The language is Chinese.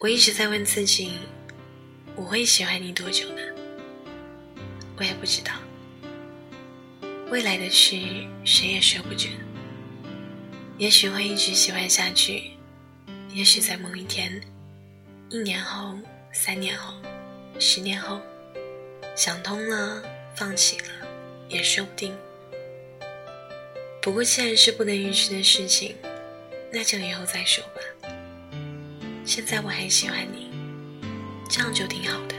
我一直在问自己，我会喜欢你多久呢？我也不知道。未来的事谁也说不准。也许会一直喜欢下去，也许在某一天，一年后、三年后、十年后，想通了，放弃了，也说不定。不过既然是不能预知的事情，那就以后再说吧。现在我很喜欢你，这样就挺好的。